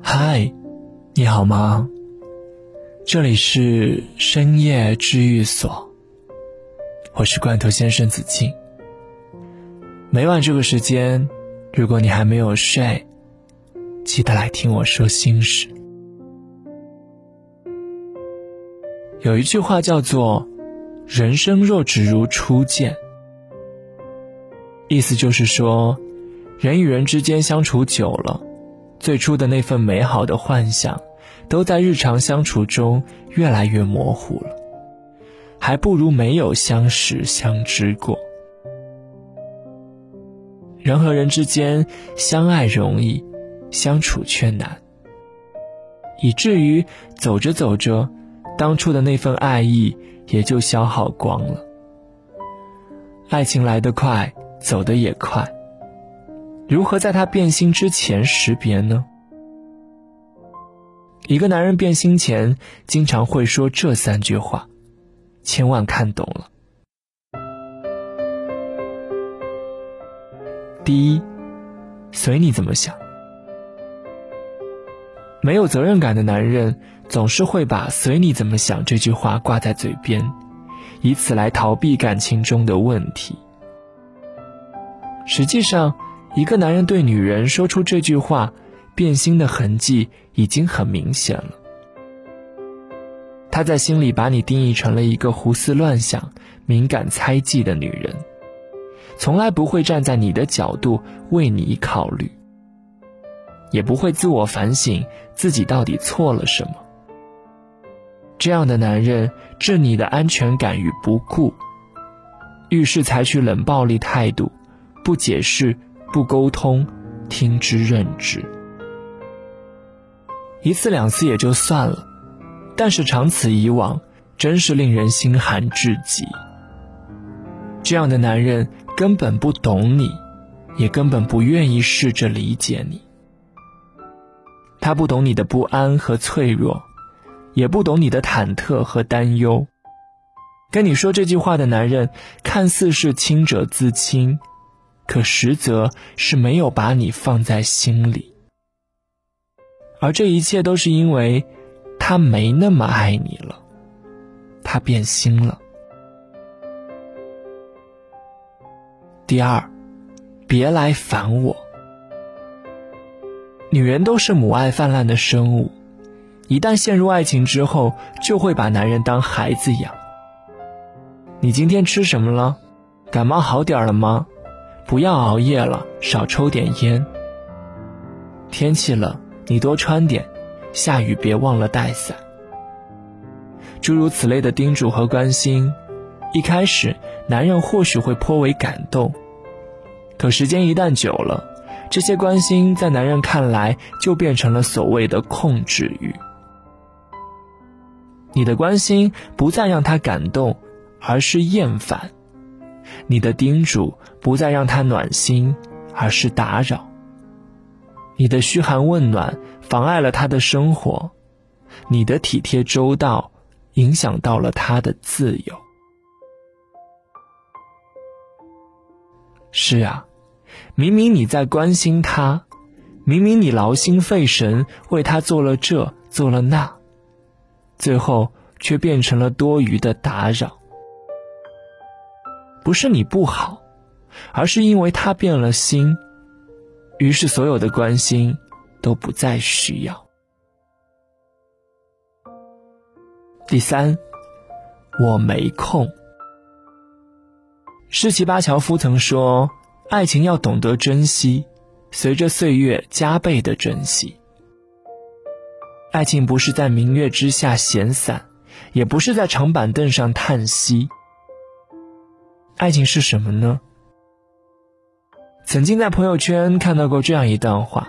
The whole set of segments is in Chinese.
嗨，你好吗？这里是深夜治愈所，我是罐头先生子敬。每晚这个时间，如果你还没有睡，记得来听我说心事。有一句话叫做“人生若只如初见”，意思就是说，人与人之间相处久了。最初的那份美好的幻想，都在日常相处中越来越模糊了，还不如没有相识相知过。人和人之间相爱容易，相处却难，以至于走着走着，当初的那份爱意也就消耗光了。爱情来得快，走得也快。如何在他变心之前识别呢？一个男人变心前经常会说这三句话，千万看懂了。第一，随你怎么想。没有责任感的男人总是会把“随你怎么想”这句话挂在嘴边，以此来逃避感情中的问题。实际上。一个男人对女人说出这句话，变心的痕迹已经很明显了。他在心里把你定义成了一个胡思乱想、敏感猜忌的女人，从来不会站在你的角度为你考虑，也不会自我反省自己到底错了什么。这样的男人置你的安全感于不顾，遇事采取冷暴力态度，不解释。不沟通，听之任之，一次两次也就算了，但是长此以往，真是令人心寒至极。这样的男人根本不懂你，也根本不愿意试着理解你。他不懂你的不安和脆弱，也不懂你的忐忑和担忧。跟你说这句话的男人，看似是清者自清。可实则是没有把你放在心里，而这一切都是因为他没那么爱你了，他变心了。第二，别来烦我。女人都是母爱泛滥的生物，一旦陷入爱情之后，就会把男人当孩子养。你今天吃什么了？感冒好点了吗？不要熬夜了，少抽点烟。天气冷，你多穿点。下雨别忘了带伞。诸如此类的叮嘱和关心，一开始男人或许会颇为感动，可时间一旦久了，这些关心在男人看来就变成了所谓的控制欲。你的关心不再让他感动，而是厌烦。你的叮嘱不再让他暖心，而是打扰；你的嘘寒问暖妨碍了他的生活，你的体贴周到影响到了他的自由。是啊，明明你在关心他，明明你劳心费神为他做了这做了那，最后却变成了多余的打扰。不是你不好，而是因为他变了心，于是所有的关心都不再需要。第三，我没空。施奇巴乔夫曾说：“爱情要懂得珍惜，随着岁月加倍的珍惜。爱情不是在明月之下闲散，也不是在长板凳上叹息。”爱情是什么呢？曾经在朋友圈看到过这样一段话：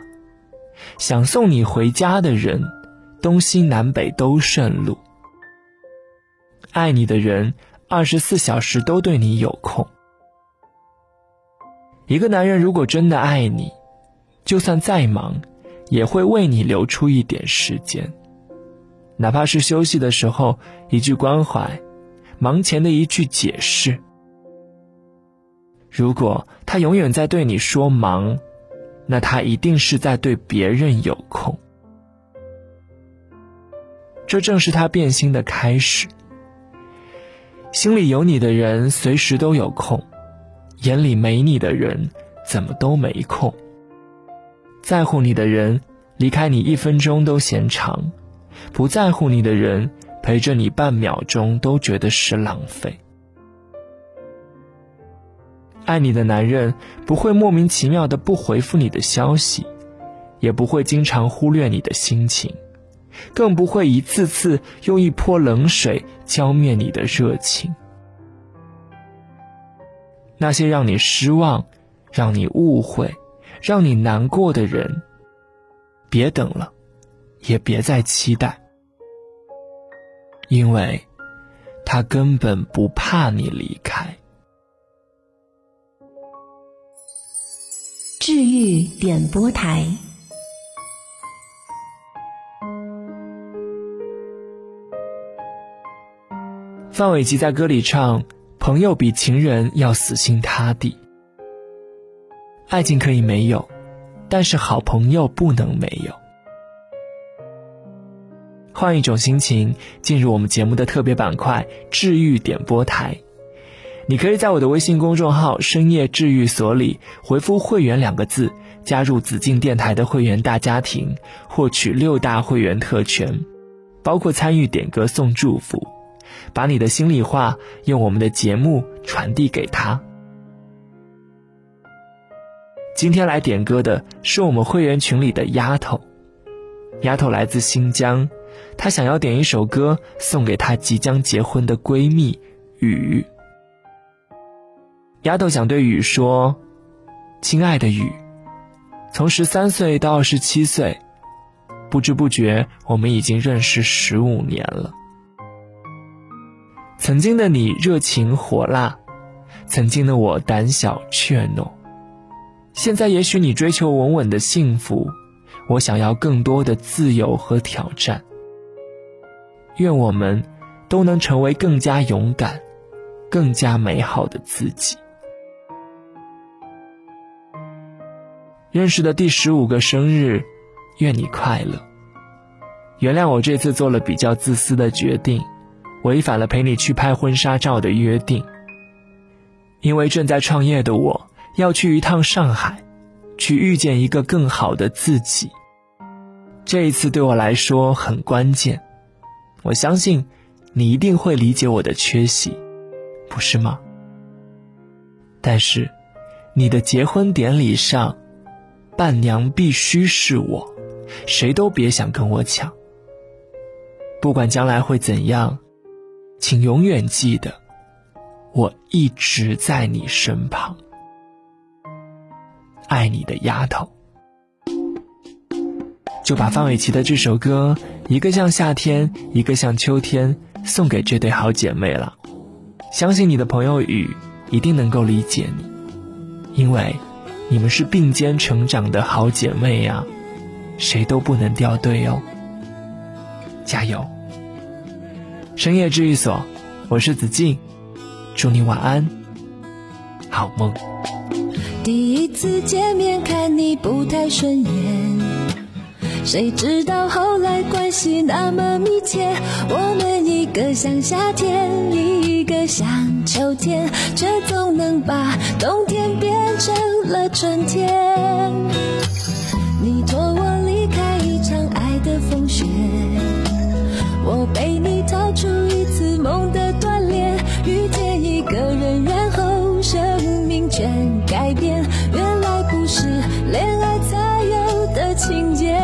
想送你回家的人，东西南北都顺路；爱你的人，二十四小时都对你有空。一个男人如果真的爱你，就算再忙，也会为你留出一点时间，哪怕是休息的时候一句关怀，忙前的一句解释。如果他永远在对你说忙，那他一定是在对别人有空。这正是他变心的开始。心里有你的人随时都有空，眼里没你的人怎么都没空。在乎你的人离开你一分钟都嫌长，不在乎你的人陪着你半秒钟都觉得是浪费。爱你的男人不会莫名其妙的不回复你的消息，也不会经常忽略你的心情。更不会一次次用一泼冷水浇灭你的热情。那些让你失望、让你误会、让你难过的人，别等了，也别再期待，因为他根本不怕你离开。治愈点播台。范玮琪在歌里唱：“朋友比情人要死心塌地。爱情可以没有，但是好朋友不能没有。”换一种心情，进入我们节目的特别板块“治愈点播台”。你可以在我的微信公众号“深夜治愈所”里回复“会员”两个字，加入紫禁电台的会员大家庭，获取六大会员特权，包括参与点歌送祝福。把你的心里话用我们的节目传递给他。今天来点歌的是我们会员群里的丫头，丫头来自新疆，她想要点一首歌送给她即将结婚的闺蜜雨。丫头想对雨说：“亲爱的雨，从十三岁到二十七岁，不知不觉我们已经认识十五年了。”曾经的你热情火辣，曾经的我胆小怯懦，现在也许你追求稳稳的幸福，我想要更多的自由和挑战。愿我们都能成为更加勇敢、更加美好的自己。认识的第十五个生日，愿你快乐。原谅我这次做了比较自私的决定。违反了陪你去拍婚纱照的约定，因为正在创业的我要去一趟上海，去遇见一个更好的自己。这一次对我来说很关键，我相信你一定会理解我的缺席，不是吗？但是，你的结婚典礼上，伴娘必须是我，谁都别想跟我抢。不管将来会怎样。请永远记得，我一直在你身旁。爱你的丫头，就把范玮琪的这首歌《一个像夏天，一个像秋天》送给这对好姐妹了。相信你的朋友雨一定能够理解你，因为你们是并肩成长的好姐妹呀，谁都不能掉队哦。加油！深夜治愈所，我是子静，祝你晚安，好梦。第一次见面看你不太顺眼，谁知道后来关系那么密切。我们一个像夏天，一像秋天，却总能把冬天变成了春天。你托我离开一场爱的风雪。我陪你逃出一次梦的锻炼，遇见一个人，然后生命全改变。原来不是恋爱才有的情节。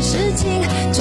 事情。